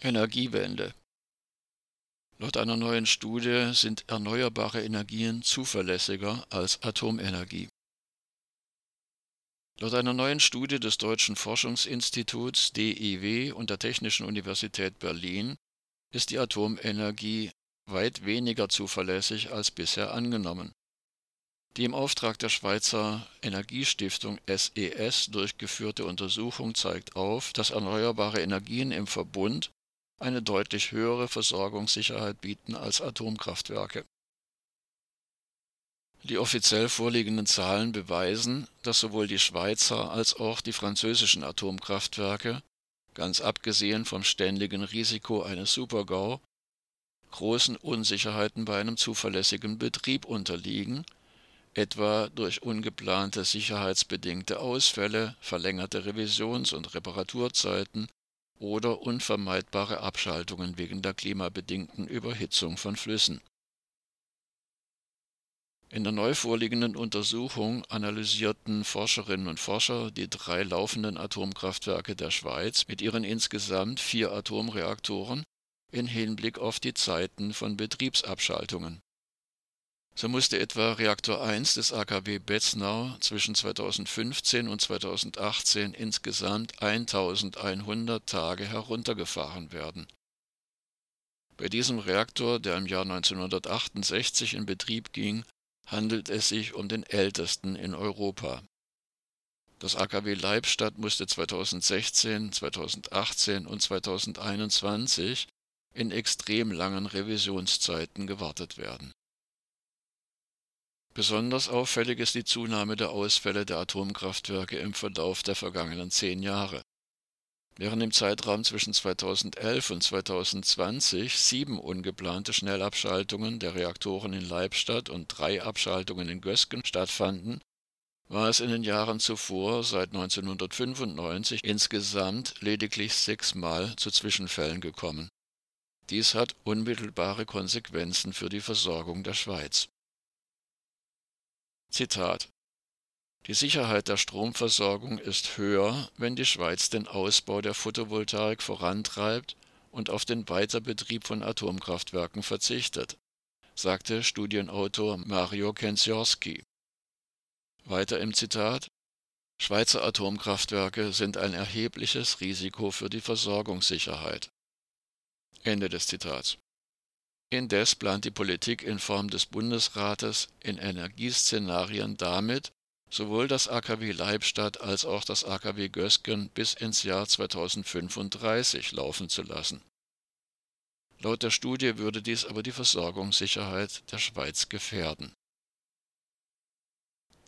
Energiewende Laut einer neuen Studie sind erneuerbare Energien zuverlässiger als Atomenergie. Laut einer neuen Studie des Deutschen Forschungsinstituts DIW und der Technischen Universität Berlin ist die Atomenergie weit weniger zuverlässig als bisher angenommen. Die im Auftrag der Schweizer Energiestiftung SES durchgeführte Untersuchung zeigt auf, dass erneuerbare Energien im Verbund eine deutlich höhere Versorgungssicherheit bieten als Atomkraftwerke. Die offiziell vorliegenden Zahlen beweisen, dass sowohl die Schweizer als auch die französischen Atomkraftwerke, ganz abgesehen vom ständigen Risiko eines Supergau, großen Unsicherheiten bei einem zuverlässigen Betrieb unterliegen, etwa durch ungeplante sicherheitsbedingte Ausfälle, verlängerte Revisions- und Reparaturzeiten oder unvermeidbare Abschaltungen wegen der klimabedingten Überhitzung von Flüssen. In der neu vorliegenden Untersuchung analysierten Forscherinnen und Forscher die drei laufenden Atomkraftwerke der Schweiz mit ihren insgesamt vier Atomreaktoren in Hinblick auf die Zeiten von Betriebsabschaltungen so musste etwa Reaktor 1 des AKW Betznau zwischen 2015 und 2018 insgesamt 1100 Tage heruntergefahren werden. Bei diesem Reaktor, der im Jahr 1968 in Betrieb ging, handelt es sich um den ältesten in Europa. Das AKW Leibstadt musste 2016, 2018 und 2021 in extrem langen Revisionszeiten gewartet werden Besonders auffällig ist die Zunahme der Ausfälle der Atomkraftwerke im Verlauf der vergangenen zehn Jahre. Während im Zeitraum zwischen 2011 und 2020 sieben ungeplante Schnellabschaltungen der Reaktoren in Leibstadt und drei Abschaltungen in Gösgen stattfanden, war es in den Jahren zuvor seit 1995 insgesamt lediglich sechsmal zu Zwischenfällen gekommen. Dies hat unmittelbare Konsequenzen für die Versorgung der Schweiz Zitat Die Sicherheit der Stromversorgung ist höher, wenn die Schweiz den Ausbau der Photovoltaik vorantreibt und auf den Weiterbetrieb von Atomkraftwerken verzichtet, sagte Studienautor Mario Kensiorski. Weiter im Zitat Schweizer Atomkraftwerke sind ein erhebliches Risiko für die Versorgungssicherheit. Ende des Zitats Indes plant die Politik in Form des Bundesrates in Energieszenarien damit, sowohl das AKW Leibstadt als auch das AKW Gösgen bis ins Jahr 2035 laufen zu lassen. Laut der Studie würde dies aber die Versorgungssicherheit der Schweiz gefährden.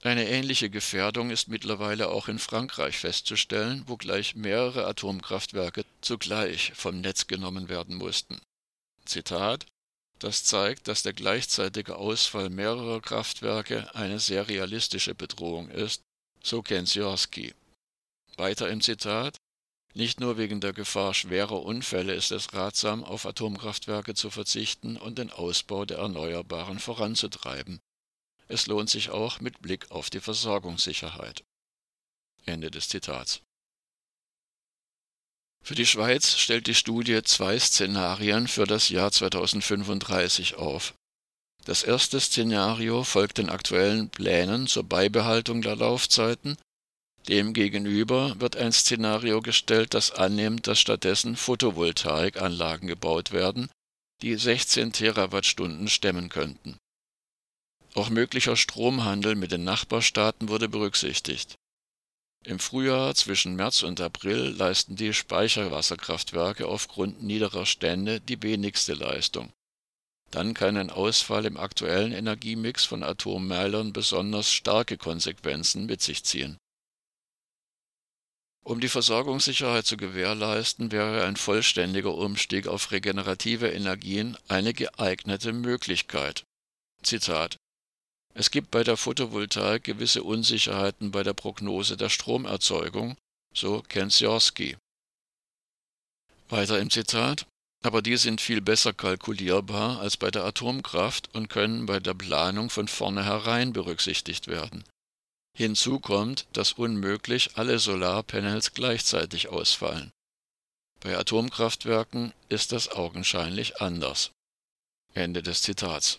Eine ähnliche Gefährdung ist mittlerweile auch in Frankreich festzustellen, wo gleich mehrere Atomkraftwerke zugleich vom Netz genommen werden mussten. Zitat das zeigt, dass der gleichzeitige Ausfall mehrerer Kraftwerke eine sehr realistische Bedrohung ist, so Kensiorski. Weiter im Zitat Nicht nur wegen der Gefahr schwerer Unfälle ist es ratsam, auf Atomkraftwerke zu verzichten und den Ausbau der Erneuerbaren voranzutreiben. Es lohnt sich auch mit Blick auf die Versorgungssicherheit. Ende des Zitats. Für die Schweiz stellt die Studie zwei Szenarien für das Jahr 2035 auf. Das erste Szenario folgt den aktuellen Plänen zur Beibehaltung der Laufzeiten. Demgegenüber wird ein Szenario gestellt, das annimmt, dass stattdessen Photovoltaikanlagen gebaut werden, die 16 Terawattstunden stemmen könnten. Auch möglicher Stromhandel mit den Nachbarstaaten wurde berücksichtigt im Frühjahr zwischen März und April leisten die Speicherwasserkraftwerke aufgrund niederer Stände die wenigste Leistung. Dann kann ein Ausfall im aktuellen Energiemix von Atommälern besonders starke Konsequenzen mit sich ziehen. Um die Versorgungssicherheit zu gewährleisten, wäre ein vollständiger Umstieg auf regenerative Energien eine geeignete Möglichkeit. Zitat es gibt bei der Photovoltaik gewisse Unsicherheiten bei der Prognose der Stromerzeugung, so Kensiorski. Weiter im Zitat aber die sind viel besser kalkulierbar als bei der Atomkraft und können bei der Planung von vornherein berücksichtigt werden. Hinzu kommt, dass unmöglich alle Solarpanels gleichzeitig ausfallen. Bei Atomkraftwerken ist das augenscheinlich anders. Ende des Zitats